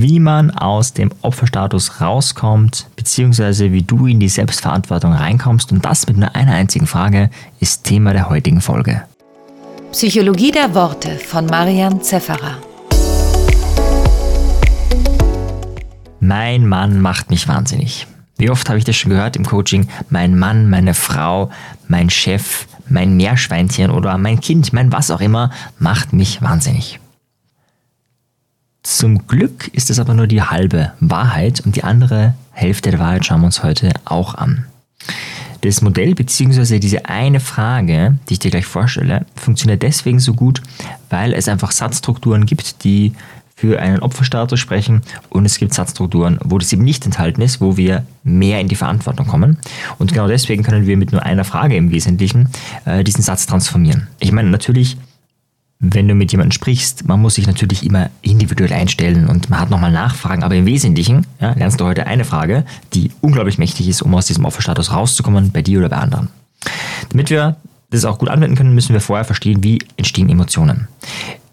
wie man aus dem Opferstatus rauskommt, beziehungsweise wie du in die Selbstverantwortung reinkommst. Und das mit nur einer einzigen Frage ist Thema der heutigen Folge. Psychologie der Worte von Marian Zefferer. Mein Mann macht mich wahnsinnig. Wie oft habe ich das schon gehört im Coaching? Mein Mann, meine Frau, mein Chef, mein Meerschweinchen oder mein Kind, mein was auch immer, macht mich wahnsinnig. Zum Glück ist es aber nur die halbe Wahrheit und die andere Hälfte der Wahrheit schauen wir uns heute auch an. Das Modell bzw. diese eine Frage, die ich dir gleich vorstelle, funktioniert deswegen so gut, weil es einfach Satzstrukturen gibt, die für einen Opferstatus sprechen und es gibt Satzstrukturen, wo das eben nicht enthalten ist, wo wir mehr in die Verantwortung kommen. Und genau deswegen können wir mit nur einer Frage im Wesentlichen äh, diesen Satz transformieren. Ich meine, natürlich wenn du mit jemandem sprichst, man muss sich natürlich immer individuell einstellen und man hat nochmal Nachfragen, aber im Wesentlichen ja, lernst du heute eine Frage, die unglaublich mächtig ist, um aus diesem Opferstatus rauszukommen, bei dir oder bei anderen. Damit wir das auch gut anwenden können, müssen wir vorher verstehen, wie entstehen Emotionen.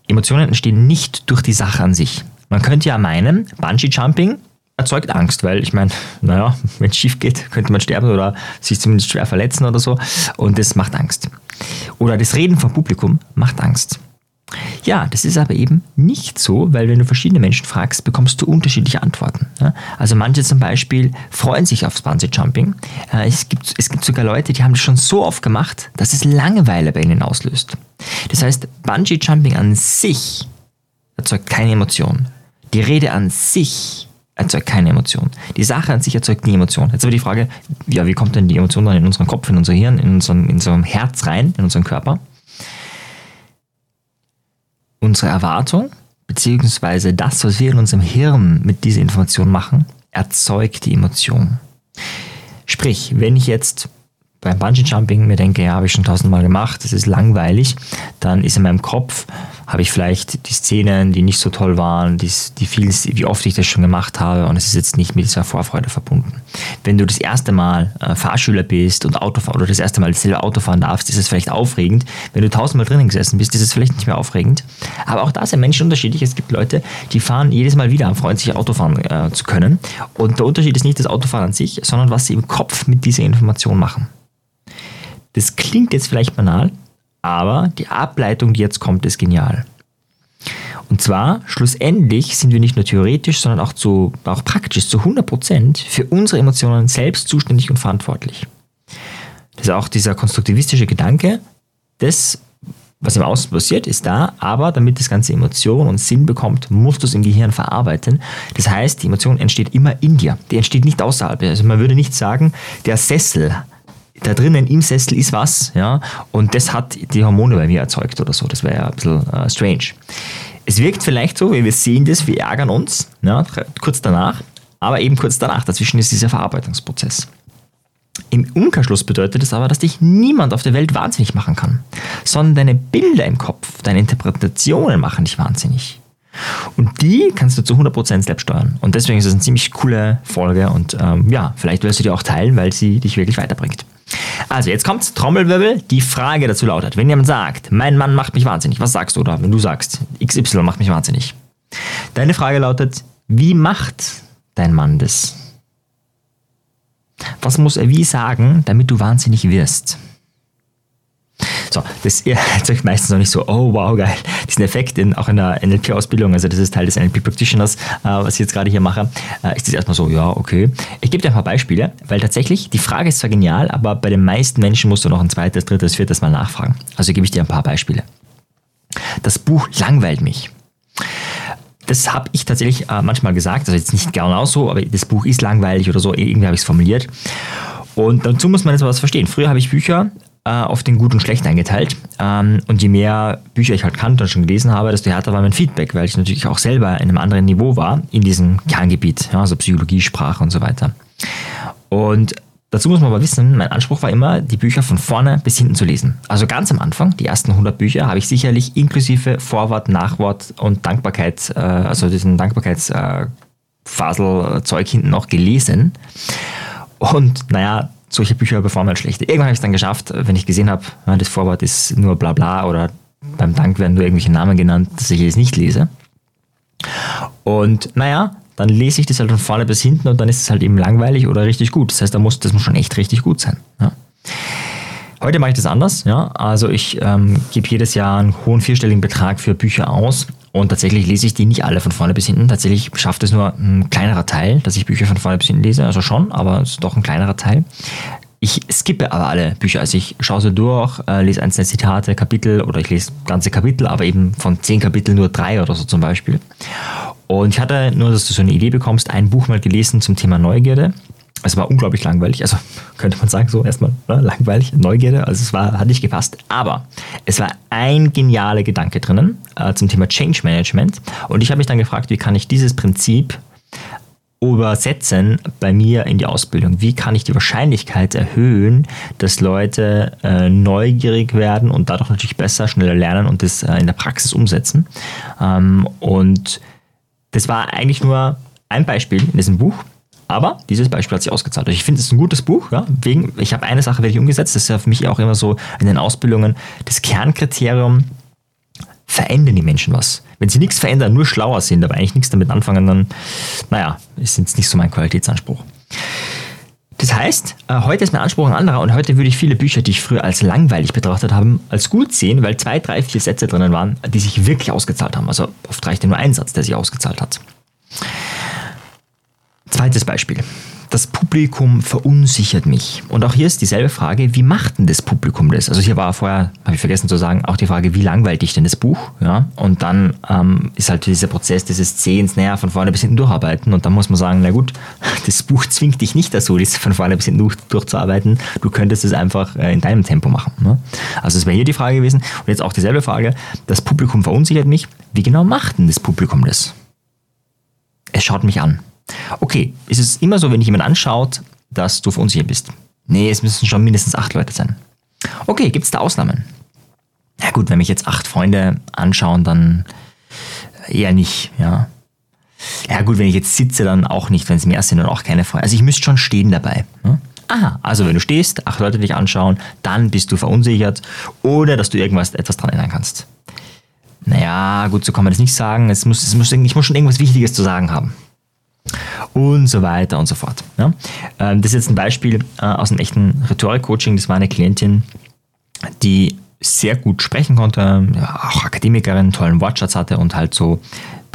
Emotionen entstehen nicht durch die Sache an sich. Man könnte ja meinen, Bungee Jumping erzeugt Angst, weil ich meine, naja, wenn es schief geht, könnte man sterben oder sich zumindest schwer verletzen oder so und das macht Angst. Oder das Reden vom Publikum macht Angst. Ja, das ist aber eben nicht so, weil wenn du verschiedene Menschen fragst, bekommst du unterschiedliche Antworten. Also manche zum Beispiel freuen sich aufs Bungee Jumping. Äh, es gibt, es gibt sogar Leute, die haben das schon so oft gemacht, dass es Langeweile bei ihnen auslöst. Das heißt, Bungee Jumping an sich erzeugt keine Emotion. Die Rede an sich erzeugt keine Emotion. Die Sache an sich erzeugt nie Emotion. Jetzt aber die Frage, ja, wie kommt denn die Emotion dann in unseren Kopf, in unser Hirn, in unserem, in unserem Herz rein, in unseren Körper? Unsere Erwartung, beziehungsweise das, was wir in unserem Hirn mit dieser Information machen, erzeugt die Emotion. Sprich, wenn ich jetzt beim Bungee Jumping mir denke, ja, habe ich schon tausendmal gemacht, das ist langweilig, dann ist in meinem Kopf habe ich vielleicht die Szenen, die nicht so toll waren, die, die viel, wie oft ich das schon gemacht habe und es ist jetzt nicht mit dieser Vorfreude verbunden. Wenn du das erste Mal äh, Fahrschüler bist und Auto oder das erste Mal selber Auto fahren darfst, ist es vielleicht aufregend. Wenn du tausendmal drinnen gesessen bist, ist es vielleicht nicht mehr aufregend. Aber auch da sind Menschen unterschiedlich. Es gibt Leute, die fahren jedes Mal wieder und freuen sich, Autofahren äh, zu können. Und der Unterschied ist nicht das Autofahren an sich, sondern was sie im Kopf mit dieser Information machen. Das klingt jetzt vielleicht banal, aber die Ableitung, die jetzt kommt, ist genial. Und zwar, schlussendlich sind wir nicht nur theoretisch, sondern auch, zu, auch praktisch zu 100% für unsere Emotionen selbst zuständig und verantwortlich. Das ist auch dieser konstruktivistische Gedanke, das, was im Außen passiert, ist da, aber damit das Ganze Emotion und Sinn bekommt, musst du es im Gehirn verarbeiten. Das heißt, die Emotion entsteht immer in dir. Die entsteht nicht außerhalb. Also man würde nicht sagen, der Sessel da drinnen im Sessel ist was, ja, und das hat die Hormone bei mir erzeugt oder so. Das wäre ja ein bisschen äh, strange. Es wirkt vielleicht so, wir sehen das, wir ärgern uns, ja, kurz danach, aber eben kurz danach. Dazwischen ist dieser Verarbeitungsprozess. Im Umkehrschluss bedeutet es aber, dass dich niemand auf der Welt wahnsinnig machen kann, sondern deine Bilder im Kopf, deine Interpretationen machen dich wahnsinnig. Und die kannst du zu 100% selbst steuern. Und deswegen ist es eine ziemlich coole Folge und ähm, ja, vielleicht wirst du die auch teilen, weil sie dich wirklich weiterbringt. Also, jetzt kommt Trommelwirbel. Die Frage dazu lautet: Wenn jemand sagt, mein Mann macht mich wahnsinnig, was sagst du da, wenn du sagst, XY macht mich wahnsinnig? Deine Frage lautet: Wie macht dein Mann das? Was muss er wie sagen, damit du wahnsinnig wirst? So, das erzeugt meistens noch nicht so, oh wow, geil, diesen Effekt in, auch in der NLP-Ausbildung, also das ist Teil des NLP-Practitioners, äh, was ich jetzt gerade hier mache, äh, ist das erstmal so, ja, okay. Ich gebe dir ein paar Beispiele, weil tatsächlich, die Frage ist zwar genial, aber bei den meisten Menschen musst du noch ein zweites, drittes, viertes Mal nachfragen. Also gebe ich dir ein paar Beispiele. Das Buch langweilt mich. Das habe ich tatsächlich äh, manchmal gesagt, also jetzt nicht genau so, aber das Buch ist langweilig oder so, irgendwie habe ich es formuliert. Und dazu muss man jetzt was verstehen. Früher habe ich Bücher äh, auf den Gut und Schlecht eingeteilt. Ähm, und je mehr Bücher ich halt kannte und schon gelesen habe, desto härter war mein Feedback, weil ich natürlich auch selber in einem anderen Niveau war in diesem Kerngebiet, ja, also Psychologie, Sprache und so weiter. Und dazu muss man aber wissen, mein Anspruch war immer, die Bücher von vorne bis hinten zu lesen. Also ganz am Anfang, die ersten 100 Bücher, habe ich sicherlich inklusive Vorwort, Nachwort und Dankbarkeit, äh, also diesen Dankbarkeitsfaselzeug hinten noch gelesen. Und naja, solche Bücher performen halt schlechter. Irgendwann habe ich es dann geschafft, wenn ich gesehen habe, das Vorwort ist nur bla bla oder beim Dank werden nur irgendwelche Namen genannt, dass ich es nicht lese. Und naja, dann lese ich das halt von vorne bis hinten und dann ist es halt eben langweilig oder richtig gut. Das heißt, da muss, das muss schon echt richtig gut sein. Ja. Heute mache ich das anders. Ja? Also ich ähm, gebe jedes Jahr einen hohen vierstelligen Betrag für Bücher aus und tatsächlich lese ich die nicht alle von vorne bis hinten. Tatsächlich schafft es nur ein kleinerer Teil, dass ich Bücher von vorne bis hinten lese. Also schon, aber es ist doch ein kleinerer Teil. Ich skippe aber alle Bücher. Also ich schaue sie durch, äh, lese einzelne Zitate, Kapitel oder ich lese ganze Kapitel, aber eben von zehn Kapiteln nur drei oder so zum Beispiel. Und ich hatte nur, dass du so eine Idee bekommst, ein Buch mal gelesen zum Thema Neugierde. Es war unglaublich langweilig, also könnte man sagen, so erstmal ne, langweilig, Neugierde, also es war, hat nicht gepasst. Aber es war ein genialer Gedanke drinnen äh, zum Thema Change Management. Und ich habe mich dann gefragt, wie kann ich dieses Prinzip übersetzen bei mir in die Ausbildung? Wie kann ich die Wahrscheinlichkeit erhöhen, dass Leute äh, neugierig werden und dadurch natürlich besser, schneller lernen und das äh, in der Praxis umsetzen? Ähm, und das war eigentlich nur ein Beispiel in diesem Buch. Aber dieses Beispiel hat sich ausgezahlt. Ich finde es ein gutes Buch. Ja? Wegen, ich habe eine Sache wirklich umgesetzt. Das ist ja für mich auch immer so in den Ausbildungen das Kernkriterium. Verändern die Menschen was? Wenn sie nichts verändern, nur schlauer sind, aber eigentlich nichts damit anfangen, dann, naja, ist jetzt nicht so mein Qualitätsanspruch. Das heißt, äh, heute ist mein Anspruch ein anderer und heute würde ich viele Bücher, die ich früher als langweilig betrachtet habe, als gut sehen, weil zwei, drei, vier Sätze drinnen waren, die sich wirklich ausgezahlt haben. Also oft reichte nur ein Satz, der sich ausgezahlt hat. Zweites Beispiel. Das Publikum verunsichert mich. Und auch hier ist dieselbe Frage, wie macht denn das Publikum das? Also hier war vorher, habe ich vergessen zu sagen, auch die Frage, wie langweilt dich denn das Buch? Ja? Und dann ähm, ist halt dieser Prozess dieses Zehens, naja, von vorne bis hinten durcharbeiten. Und dann muss man sagen, na gut, das Buch zwingt dich nicht dazu, das von vorne bis hinten durch, durchzuarbeiten. Du könntest es einfach äh, in deinem Tempo machen. Ne? Also es wäre hier die Frage gewesen. Und jetzt auch dieselbe Frage, das Publikum verunsichert mich. Wie genau macht denn das Publikum das? Es schaut mich an. Okay, ist es immer so, wenn dich jemand anschaut, dass du verunsichert bist? Nee, es müssen schon mindestens acht Leute sein. Okay, gibt es da Ausnahmen? Ja gut, wenn mich jetzt acht Freunde anschauen, dann eher nicht, ja. Ja gut, wenn ich jetzt sitze, dann auch nicht, wenn es mehr sind, dann auch keine Freunde. Also ich müsste schon stehen dabei. Ne? Aha, also wenn du stehst, acht Leute dich anschauen, dann bist du verunsichert, ohne dass du irgendwas etwas dran ändern kannst. Naja, gut, so kann man das nicht sagen. Es muss, es muss, ich muss schon irgendwas Wichtiges zu sagen haben und so weiter und so fort. Ja? Ähm, das ist jetzt ein Beispiel äh, aus einem echten Rhetorik-Coaching. Das war eine Klientin, die sehr gut sprechen konnte, auch Akademikerin, tollen Wortschatz hatte und halt so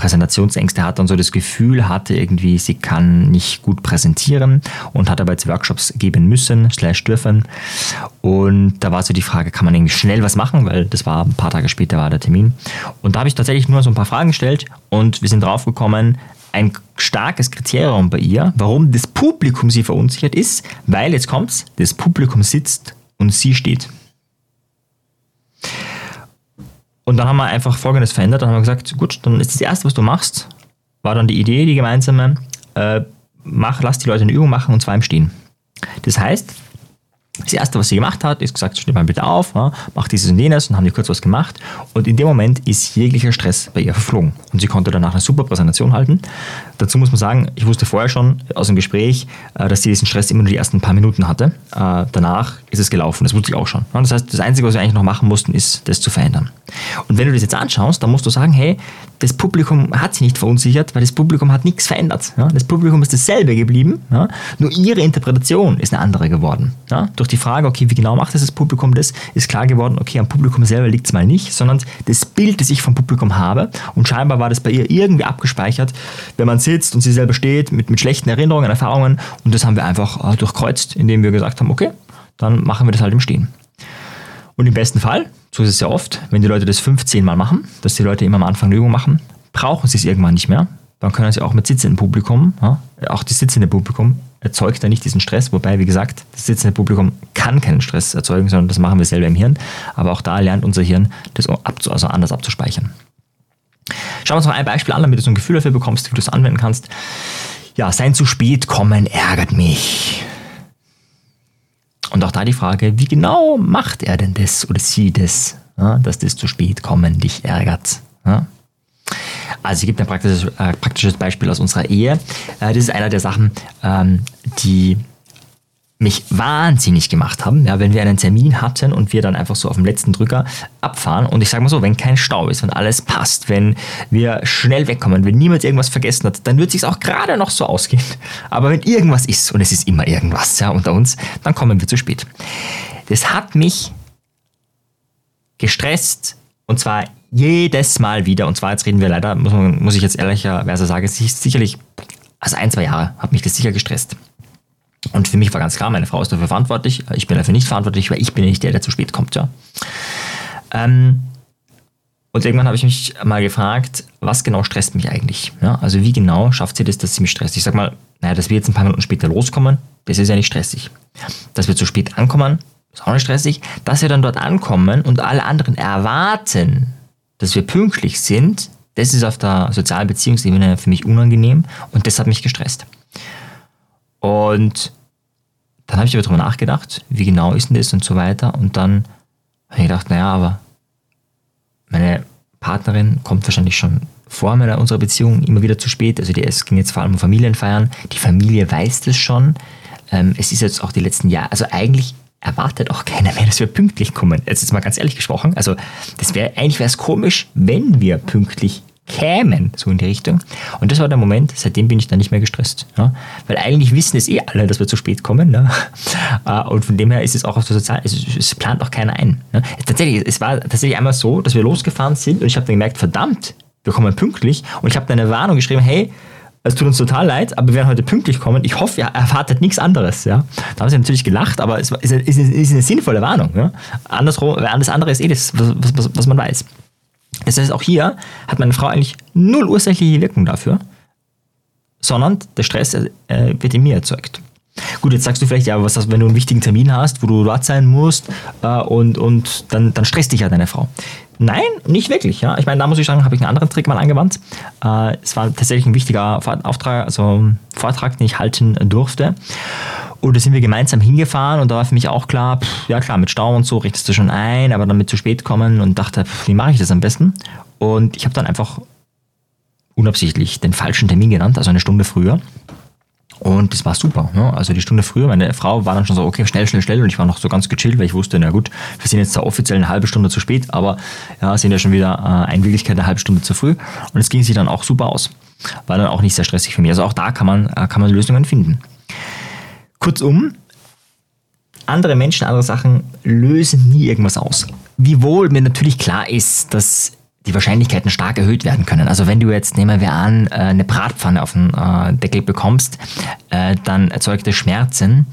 Präsentationsängste hatte und so das Gefühl hatte, irgendwie, sie kann nicht gut präsentieren und hat aber jetzt Workshops geben müssen, slash dürfen. Und da war so die Frage, kann man irgendwie schnell was machen, weil das war ein paar Tage später war der Termin. Und da habe ich tatsächlich nur so ein paar Fragen gestellt und wir sind draufgekommen, ein starkes Kriterium bei ihr, warum das Publikum sie verunsichert ist, weil jetzt kommt's, das Publikum sitzt und sie steht. Und dann haben wir einfach Folgendes verändert. Dann haben wir gesagt, gut, dann ist das Erste, was du machst, war dann die Idee, die gemeinsame, äh, mach, lass die Leute eine Übung machen und zwar im Stehen. Das heißt, das Erste, was sie gemacht hat, ist gesagt, steht mal bitte auf, mach dieses und jenes und haben die kurz was gemacht. Und in dem Moment ist jeglicher Stress bei ihr verflogen. Und sie konnte danach eine super Präsentation halten. Dazu muss man sagen, ich wusste vorher schon aus dem Gespräch, äh, dass sie diesen Stress immer nur die ersten paar Minuten hatte. Äh, danach ist es gelaufen, das wusste ich auch schon. Das heißt, das Einzige, was wir eigentlich noch machen mussten, ist, das zu verändern. Und wenn du das jetzt anschaust, dann musst du sagen, hey, das Publikum hat sich nicht verunsichert, weil das Publikum hat nichts verändert. Das Publikum ist dasselbe geblieben, nur ihre Interpretation ist eine andere geworden. Durch die Frage, okay, wie genau macht das, das Publikum das, ist klar geworden, okay, am Publikum selber liegt es mal nicht, sondern das Bild, das ich vom Publikum habe und scheinbar war das bei ihr irgendwie abgespeichert, wenn man sitzt und sie selber steht mit, mit schlechten Erinnerungen, Erfahrungen und das haben wir einfach äh, durchkreuzt, indem wir gesagt haben, okay, dann machen wir das halt im Stehen. Und im besten Fall, so ist es ja oft, wenn die Leute das 15 Mal machen, dass die Leute immer am Anfang eine Übung machen, brauchen sie es irgendwann nicht mehr. Dann können sie auch mit sitzendem Publikum, ja, auch das sitzende Publikum erzeugt da nicht diesen Stress, wobei, wie gesagt, das sitzende Publikum kann keinen Stress erzeugen, sondern das machen wir selber im Hirn. Aber auch da lernt unser Hirn, das also anders abzuspeichern. Schauen wir uns noch ein Beispiel an, damit du so ein Gefühl dafür bekommst, wie du es anwenden kannst. Ja, sein zu spät kommen ärgert mich. Und auch da die Frage, wie genau macht er denn das oder sie das, ja, dass das zu spät kommen dich ärgert? Ja? Also, es gibt ein praktisches, äh, praktisches Beispiel aus unserer Ehe. Äh, das ist einer der Sachen, ähm, die mich wahnsinnig gemacht haben, ja, wenn wir einen Termin hatten und wir dann einfach so auf dem letzten Drücker abfahren. Und ich sage mal so, wenn kein Stau ist, wenn alles passt, wenn wir schnell wegkommen, wenn niemand irgendwas vergessen hat, dann wird es sich auch gerade noch so ausgehen. Aber wenn irgendwas ist, und es ist immer irgendwas ja, unter uns, dann kommen wir zu spät. Das hat mich gestresst und zwar jedes Mal wieder. Und zwar, jetzt reden wir leider, muss, man, muss ich jetzt ehrlicherweise sagen, sicherlich, also ein, zwei Jahre hat mich das sicher gestresst. Und für mich war ganz klar, meine Frau ist dafür verantwortlich, ich bin dafür nicht verantwortlich, weil ich bin nicht der, der zu spät kommt. Ja. Ähm, und irgendwann habe ich mich mal gefragt, was genau stresst mich eigentlich? Ja, also wie genau schafft sie das, dass sie mich stresst? Ich sage mal, naja, dass wir jetzt ein paar Minuten später loskommen, das ist ja nicht stressig. Dass wir zu spät ankommen, ist auch nicht stressig. Dass wir dann dort ankommen und alle anderen erwarten, dass wir pünktlich sind, das ist auf der sozialen Beziehungsebene für mich unangenehm und das hat mich gestresst. Und dann habe ich aber darüber nachgedacht, wie genau ist denn das und so weiter. Und dann habe ich gedacht, naja, aber meine Partnerin kommt wahrscheinlich schon vor meiner, unserer Beziehung immer wieder zu spät. Also die, es ging jetzt vor allem um Familienfeiern. Die Familie weiß das schon. Ähm, es ist jetzt auch die letzten Jahre, also eigentlich erwartet auch keiner mehr, dass wir pünktlich kommen. Jetzt ist mal ganz ehrlich gesprochen. Also das wäre eigentlich wäre es komisch, wenn wir pünktlich kämen, so in die Richtung. Und das war der Moment, seitdem bin ich dann nicht mehr gestresst. Ja? Weil eigentlich wissen es eh alle, dass wir zu spät kommen. Ne? Äh, und von dem her ist es auch auf der Sozial, es, es plant auch keiner ein. Ne? Tatsächlich, es war tatsächlich einmal so, dass wir losgefahren sind und ich habe dann gemerkt, verdammt, wir kommen pünktlich. Und ich habe dann eine Warnung geschrieben, hey, es tut uns total leid, aber wir werden heute pünktlich kommen. Ich hoffe, ihr erwartet nichts anderes. Ja? Da haben sie natürlich gelacht, aber es ist, ist, ist eine sinnvolle Warnung. Ja? Andersrum, alles andere ist eh das, was, was, was man weiß. Das heißt, auch hier hat meine Frau eigentlich null ursächliche Wirkung dafür, sondern der Stress äh, wird in mir erzeugt. Gut, jetzt sagst du vielleicht, ja, was das, wenn du einen wichtigen Termin hast, wo du dort sein musst äh, und, und dann, dann stresst dich ja deine Frau. Nein, nicht wirklich. Ja. Ich meine, da muss ich sagen, habe ich einen anderen Trick mal angewandt. Äh, es war tatsächlich ein wichtiger Auftrag, also Vortrag, den ich halten durfte. Und da sind wir gemeinsam hingefahren und da war für mich auch klar, pff, ja klar, mit Stau und so richtest du schon ein, aber dann mit zu spät kommen und dachte, pff, wie mache ich das am besten? Und ich habe dann einfach unabsichtlich den falschen Termin genannt, also eine Stunde früher. Und das war super. Ne? Also die Stunde früher, meine Frau war dann schon so, okay, schnell, schnell, schnell. Und ich war noch so ganz gechillt, weil ich wusste, na gut, wir sind jetzt da offiziell eine halbe Stunde zu spät, aber ja, sind ja schon wieder äh, in Wirklichkeit eine halbe Stunde zu früh. Und es ging sich dann auch super aus. War dann auch nicht sehr stressig für mich. Also auch da kann man, äh, kann man Lösungen finden. Kurzum, andere Menschen, andere Sachen lösen nie irgendwas aus. Wiewohl mir natürlich klar ist, dass die Wahrscheinlichkeiten stark erhöht werden können. Also wenn du jetzt, nehmen wir an, äh, eine Bratpfanne auf den äh, Deckel bekommst, äh, dann erzeugt das Schmerzen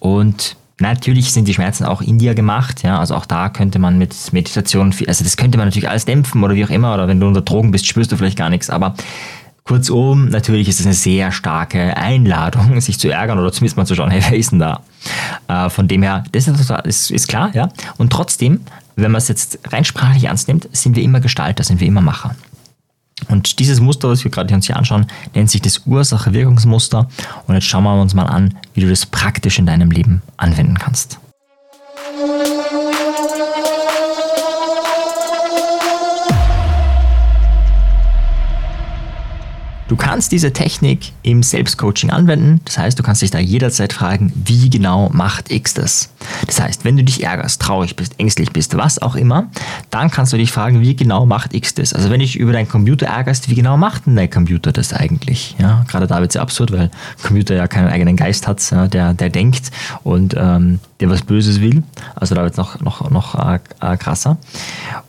und Natürlich sind die Schmerzen auch in dir gemacht, ja, also auch da könnte man mit Meditation, also das könnte man natürlich alles dämpfen oder wie auch immer, oder wenn du unter Drogen bist, spürst du vielleicht gar nichts, aber Kurzum, natürlich ist es eine sehr starke Einladung, sich zu ärgern oder zumindest mal zu schauen, hey, wer ist denn da? Von dem her, das ist, ist, klar, ja. Und trotzdem, wenn man es jetzt rein sprachlich ernst nimmt, sind wir immer Gestalter, sind wir immer Macher. Und dieses Muster, was wir gerade uns hier anschauen, nennt sich das Ursache-Wirkungsmuster. Und jetzt schauen wir uns mal an, wie du das praktisch in deinem Leben anwenden kannst. Du kannst diese Technik im Selbstcoaching anwenden. Das heißt, du kannst dich da jederzeit fragen, wie genau macht X das? Das heißt, wenn du dich ärgerst, traurig bist, ängstlich bist, was auch immer, dann kannst du dich fragen, wie genau macht X das? Also wenn dich über deinen Computer ärgerst, wie genau macht denn dein Computer das eigentlich? Ja, gerade da wird es ja absurd, weil Computer ja keinen eigenen Geist hat, ja, der, der denkt und ähm, der was Böses will. Also da wird es noch, noch, noch äh, äh, krasser.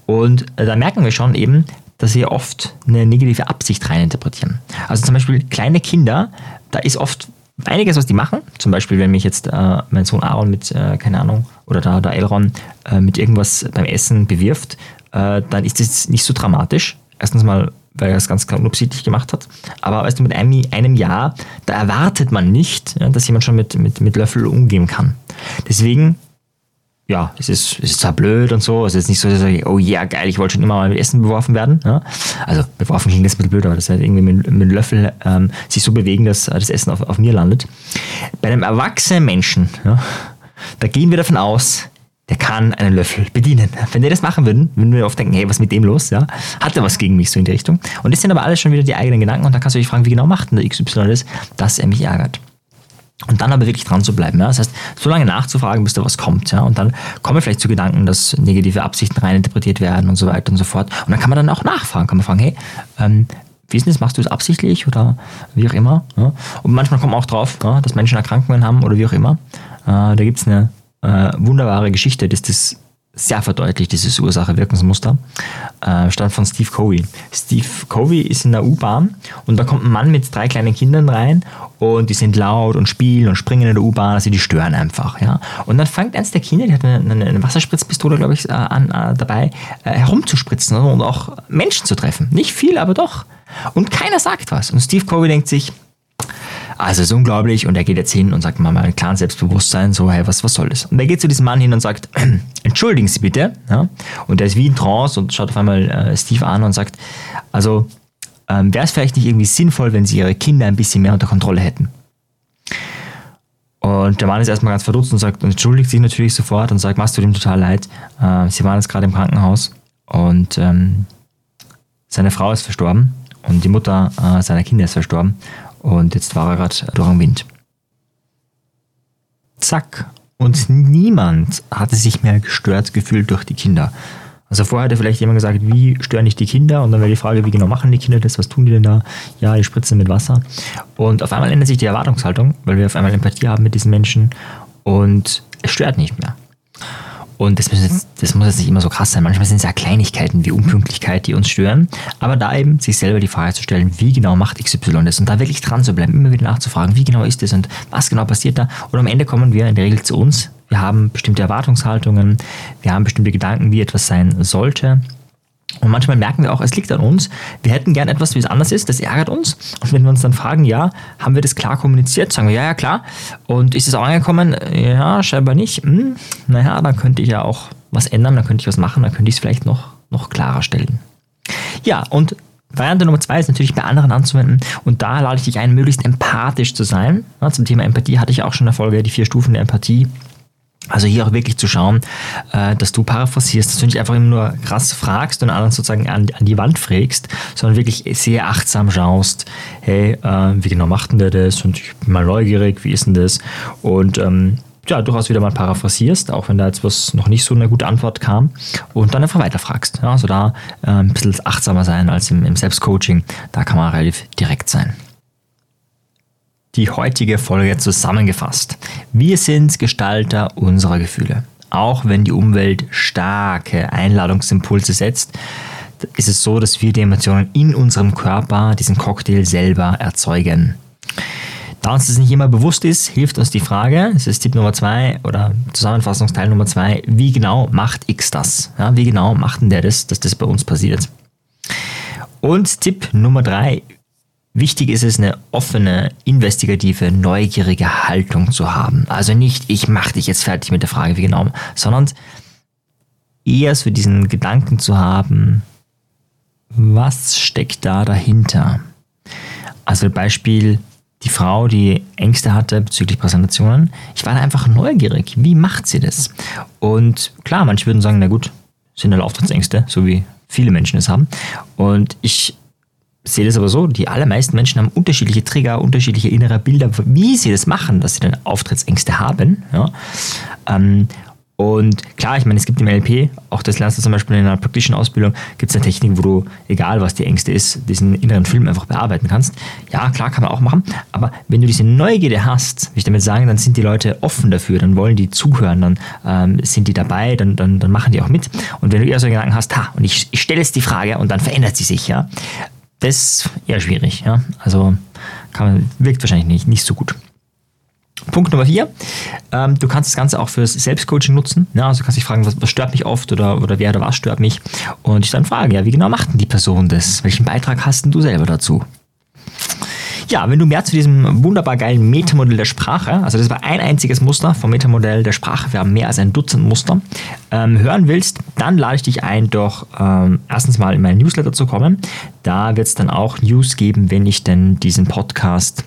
Und äh, da merken wir schon eben, dass sie oft eine negative Absicht reininterpretieren. Also zum Beispiel kleine Kinder, da ist oft einiges, was die machen. Zum Beispiel, wenn mich jetzt äh, mein Sohn Aaron mit, äh, keine Ahnung, oder da der Elron äh, mit irgendwas beim Essen bewirft, äh, dann ist das nicht so dramatisch. Erstens mal, weil er es ganz unabsichtlich gemacht hat. Aber weißt du, mit einem, einem Jahr, da erwartet man nicht, ja, dass jemand schon mit, mit, mit Löffel umgehen kann. Deswegen ja, es ist, es ist zwar blöd und so, es ist nicht so, dass ich, oh ja, geil, ich wollte schon immer mal mit Essen beworfen werden. Ja? Also beworfen klingt das ein bisschen blöd, aber das halt irgendwie mit, mit Löffel ähm, sich so bewegen, dass das Essen auf, auf mir landet. Bei einem erwachsenen Menschen, ja, da gehen wir davon aus, der kann einen Löffel bedienen. Wenn wir das machen würden, würden wir oft denken, hey, was mit dem los? Ja? Hat er was gegen mich so in die Richtung? Und das sind aber alles schon wieder die eigenen Gedanken und dann kannst du dich fragen, wie genau macht denn der XY das, dass er mich ärgert? Und dann aber wirklich dran zu bleiben. Ja? Das heißt, so lange nachzufragen, bis da was kommt. Ja? Und dann kommen vielleicht zu Gedanken, dass negative Absichten reininterpretiert werden und so weiter und so fort. Und dann kann man dann auch nachfragen. Kann man fragen, hey, ähm, wie ist das? Machst du es absichtlich oder wie auch immer? Ja? Und manchmal kommt man auch drauf, ja, dass Menschen Erkrankungen haben oder wie auch immer. Äh, da gibt es eine äh, wunderbare Geschichte, dass das sehr verdeutlicht, dieses Ursache-Wirkungsmuster, äh, stammt von Steve Covey. Steve Covey ist in der U-Bahn und da kommt ein Mann mit drei kleinen Kindern rein und die sind laut und spielen und springen in der U-Bahn, also die stören einfach. Ja? Und dann fängt eins der Kinder, die hat eine, eine Wasserspritzpistole, glaube ich, äh, an, äh, dabei, äh, herumzuspritzen und auch Menschen zu treffen. Nicht viel, aber doch. Und keiner sagt was. Und Steve Covey denkt sich, also ist unglaublich und er geht jetzt hin und sagt mal ein klares Selbstbewusstsein, so hey, was, was soll das? Und er geht zu diesem Mann hin und sagt, entschuldigen Sie bitte. Ja? Und er ist wie in Trance und schaut auf einmal äh, Steve an und sagt, also ähm, wäre es vielleicht nicht irgendwie sinnvoll, wenn Sie Ihre Kinder ein bisschen mehr unter Kontrolle hätten? Und der Mann ist erstmal ganz verdutzt und sagt, entschuldigt sich natürlich sofort und sagt, machst du dem total leid. Äh, sie waren jetzt gerade im Krankenhaus und ähm, seine Frau ist verstorben und die Mutter äh, seiner Kinder ist verstorben und jetzt war er gerade durch den Wind. Zack. Und niemand hatte sich mehr gestört gefühlt durch die Kinder. Also vorher hätte vielleicht jemand gesagt, wie stören nicht die Kinder? Und dann wäre die Frage, wie genau machen die Kinder das? Was tun die denn da? Ja, die spritzen mit Wasser. Und auf einmal ändert sich die Erwartungshaltung, weil wir auf einmal Empathie haben mit diesen Menschen und es stört nicht mehr. Und das muss, jetzt, das muss jetzt nicht immer so krass sein. Manchmal sind es ja Kleinigkeiten wie Unpünktlichkeit, die uns stören. Aber da eben sich selber die Frage zu stellen, wie genau macht XY das? Und da wirklich dran zu bleiben, immer wieder nachzufragen, wie genau ist das und was genau passiert da? Und am Ende kommen wir in der Regel zu uns. Wir haben bestimmte Erwartungshaltungen, wir haben bestimmte Gedanken, wie etwas sein sollte. Und manchmal merken wir auch, es liegt an uns. Wir hätten gern etwas, wie es anders ist. Das ärgert uns. Und wenn wir uns dann fragen, ja, haben wir das klar kommuniziert? Sagen wir, ja, ja, klar. Und ist es auch angekommen? Ja, scheinbar nicht. Hm, naja, dann könnte ich ja auch was ändern, dann könnte ich was machen, dann könnte ich es vielleicht noch, noch klarer stellen. Ja, und Variante Nummer zwei ist natürlich bei anderen anzuwenden und da lade ich dich ein, möglichst empathisch zu sein. Ja, zum Thema Empathie hatte ich auch schon in der Folge die vier Stufen der Empathie also hier auch wirklich zu schauen, äh, dass du paraphrasierst, dass du nicht einfach immer nur krass fragst und anderen sozusagen an, an die Wand frägst, sondern wirklich sehr achtsam schaust, hey, äh, wie genau macht denn der das? Und ich bin mal neugierig, wie ist denn das? Und ähm, ja, durchaus wieder mal paraphrasierst, auch wenn da jetzt was noch nicht so eine gute Antwort kam und dann einfach weiterfragst. Ja, also da äh, ein bisschen achtsamer sein als im, im Selbstcoaching, da kann man relativ direkt sein die heutige Folge zusammengefasst. Wir sind Gestalter unserer Gefühle. Auch wenn die Umwelt starke Einladungsimpulse setzt, ist es so, dass wir die Emotionen in unserem Körper, diesen Cocktail selber erzeugen. Da uns das nicht immer bewusst ist, hilft uns die Frage, das ist Tipp Nummer zwei oder Zusammenfassungsteil Nummer zwei, wie genau macht X das? Ja, wie genau macht denn der das, dass das bei uns passiert? Und Tipp Nummer drei, Wichtig ist es, eine offene, investigative, neugierige Haltung zu haben. Also nicht, ich mache dich jetzt fertig mit der Frage, wie genau, sondern eher so diesen Gedanken zu haben, was steckt da dahinter? Also Beispiel, die Frau, die Ängste hatte bezüglich Präsentationen. Ich war da einfach neugierig. Wie macht sie das? Und klar, manche würden sagen, na gut, sind halt Auftrittsängste, so wie viele Menschen es haben. Und ich sehe das aber so, die allermeisten Menschen haben unterschiedliche Trigger, unterschiedliche innere Bilder, wie sie das machen, dass sie dann Auftrittsängste haben. Ja. Ähm, und klar, ich meine, es gibt im LP, auch das lernst du zum Beispiel in einer praktischen Ausbildung, gibt es eine Technik, wo du, egal was die Ängste ist, diesen inneren Film einfach bearbeiten kannst. Ja, klar, kann man auch machen, aber wenn du diese Neugierde hast, will ich damit sagen, dann sind die Leute offen dafür, dann wollen die zuhören, dann ähm, sind die dabei, dann, dann, dann machen die auch mit. Und wenn du eher so Gedanken hast, ha, und ich, ich stelle jetzt die Frage und dann verändert sie sich, ja, das ist eher schwierig. Ja? Also kann, wirkt wahrscheinlich nicht, nicht so gut. Punkt Nummer vier, ähm, du kannst das Ganze auch fürs Selbstcoaching nutzen. Ja, also du kannst dich fragen, was, was, stört mich oft oder, oder wer oder was stört mich und dich dann fragen, ja, wie genau macht denn die Person das? Welchen Beitrag hast denn du selber dazu? Ja, wenn du mehr zu diesem wunderbar geilen Metamodell der Sprache, also das war ein einziges Muster vom Metamodell der Sprache, wir haben mehr als ein Dutzend Muster, ähm, hören willst, dann lade ich dich ein, doch ähm, erstens mal in meinen Newsletter zu kommen. Da wird es dann auch News geben, wenn ich denn diesen Podcast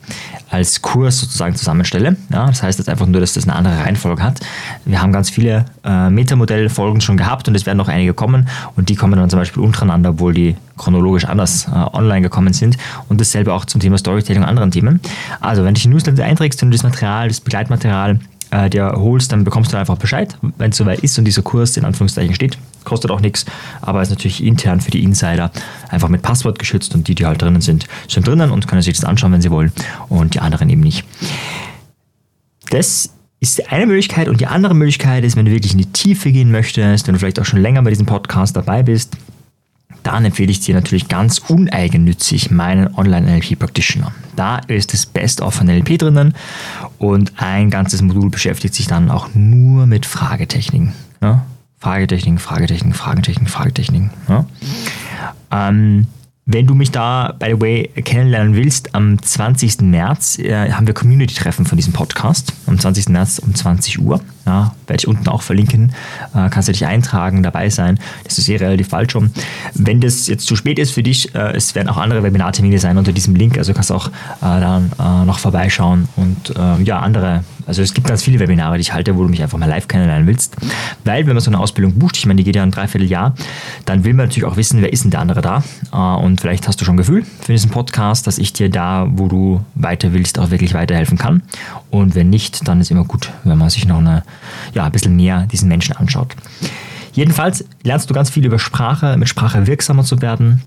als Kurs sozusagen zusammenstelle. Ja, das heißt jetzt einfach nur, dass das eine andere Reihenfolge hat. Wir haben ganz viele äh, Metamodell-Folgen schon gehabt und es werden noch einige kommen und die kommen dann zum Beispiel untereinander, obwohl die chronologisch anders äh, online gekommen sind und dasselbe auch zum Thema Storytelling und anderen Themen. Also wenn du dich in Newsletter einträgst und das Material, das Begleitmaterial äh, dir holst, dann bekommst du einfach Bescheid, wenn es soweit ist und dieser Kurs in Anführungszeichen steht. Kostet auch nichts, aber ist natürlich intern für die Insider einfach mit Passwort geschützt und die, die halt drinnen sind, sind drinnen und können sich das anschauen, wenn sie wollen und die anderen eben nicht. Das ist eine Möglichkeit und die andere Möglichkeit ist, wenn du wirklich in die Tiefe gehen möchtest, wenn du vielleicht auch schon länger bei diesem Podcast dabei bist, dann empfehle ich dir natürlich ganz uneigennützig meinen Online-NLP-Practitioner. Da ist das Best of NLP drinnen und ein ganzes Modul beschäftigt sich dann auch nur mit Fragetechniken. Ja? Fragetechniken, Fragetechniken, Fragetechniken, Fragetechniken. Ja? Ähm, wenn du mich da, by the way, kennenlernen willst, am 20. März äh, haben wir Community-Treffen von diesem Podcast. Am 20. März um 20 Uhr. Ja, werde ich unten auch verlinken. Äh, kannst du dich eintragen, dabei sein. Das ist eh relativ falsch schon. Wenn das jetzt zu spät ist für dich, äh, es werden auch andere Webinartermine sein unter diesem Link. Also kannst du auch äh, dann äh, noch vorbeischauen und äh, ja, andere. Also es gibt ganz viele Webinare, die ich halte, wo du mich einfach mal live kennenlernen willst. Weil, wenn man so eine Ausbildung bucht, ich meine, die geht ja ein Dreivierteljahr, dann will man natürlich auch wissen, wer ist denn der andere da. Äh, und vielleicht hast du schon ein Gefühl für diesen Podcast, dass ich dir da, wo du weiter willst, auch wirklich weiterhelfen kann. Und wenn nicht, dann ist immer gut, wenn man sich noch eine, ja, ein bisschen mehr diesen Menschen anschaut. Jedenfalls lernst du ganz viel über Sprache, mit Sprache wirksamer zu werden,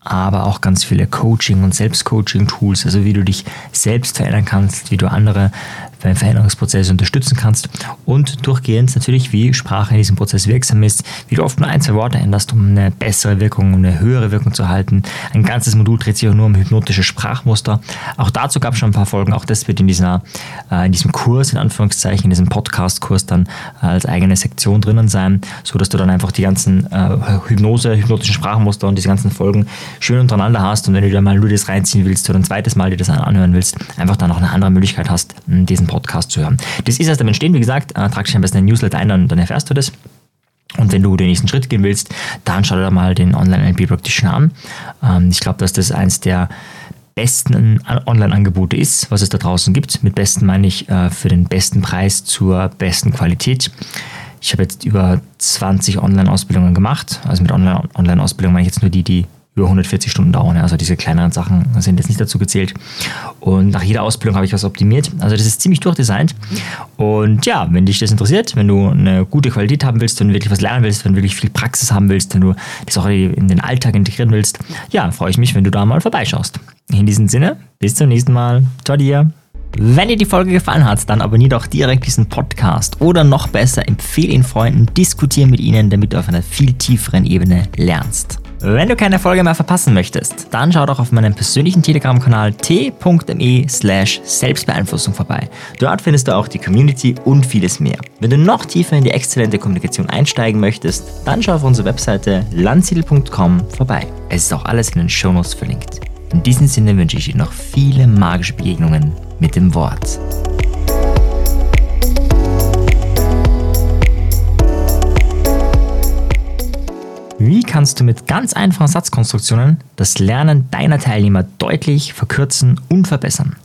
aber auch ganz viele Coaching- und Selbstcoaching-Tools, also wie du dich selbst verändern kannst, wie du andere beim Veränderungsprozess unterstützen kannst und durchgehend natürlich, wie Sprache in diesem Prozess wirksam ist, wie du oft nur ein, zwei Worte änderst, um eine bessere Wirkung, um eine höhere Wirkung zu halten. Ein ganzes Modul dreht sich auch nur um hypnotische Sprachmuster. Auch dazu gab es schon ein paar Folgen, auch das wird in, dieser, äh, in diesem Kurs, in Anführungszeichen, in diesem Podcast-Kurs dann als eigene Sektion drinnen sein, so dass du dann einfach die ganzen äh, Hypnose, hypnotischen Sprachmuster und diese ganzen Folgen schön untereinander hast und wenn du dir mal nur das reinziehen willst oder ein zweites Mal dir das anhören willst, einfach dann noch eine andere Möglichkeit hast, diesen Podcast zu hören. Das ist erst am Entstehen, wie gesagt, äh, trag dich am besten in den Newsletter ein, dann, dann erfährst du das. Und wenn du den nächsten Schritt gehen willst, dann schau dir mal den Online-NLP Practitioner an. Ähm, ich glaube, dass das eins der besten Online-Angebote ist, was es da draußen gibt. Mit besten meine ich äh, für den besten Preis zur besten Qualität. Ich habe jetzt über 20 Online-Ausbildungen gemacht. Also mit Online-Ausbildung meine ich jetzt nur die, die über 140 Stunden dauern. Also diese kleineren Sachen sind jetzt nicht dazu gezählt. Und nach jeder Ausbildung habe ich was optimiert. Also das ist ziemlich durchdesignt. Und ja, wenn dich das interessiert, wenn du eine gute Qualität haben willst, wenn du wirklich was lernen willst, wenn du wirklich viel Praxis haben willst, wenn du das auch in den Alltag integrieren willst, ja, freue ich mich, wenn du da mal vorbeischaust. In diesem Sinne, bis zum nächsten Mal. Ciao dir. Wenn dir die Folge gefallen hat, dann abonniere doch direkt diesen Podcast oder noch besser, empfehle ihn Freunden, diskutiere mit ihnen, damit du auf einer viel tieferen Ebene lernst. Wenn du keine Folge mehr verpassen möchtest, dann schau doch auf meinem persönlichen Telegram-Kanal t.me slash Selbstbeeinflussung vorbei. Dort findest du auch die Community und vieles mehr. Wenn du noch tiefer in die exzellente Kommunikation einsteigen möchtest, dann schau auf unsere Webseite landsiedel.com vorbei. Es ist auch alles in den Shownotes verlinkt. In diesem Sinne wünsche ich dir noch viele magische Begegnungen mit dem Wort. Wie kannst du mit ganz einfachen Satzkonstruktionen das Lernen deiner Teilnehmer deutlich verkürzen und verbessern?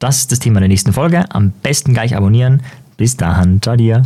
Das ist das Thema der nächsten Folge. Am besten gleich abonnieren. Bis dahin, ciao dir.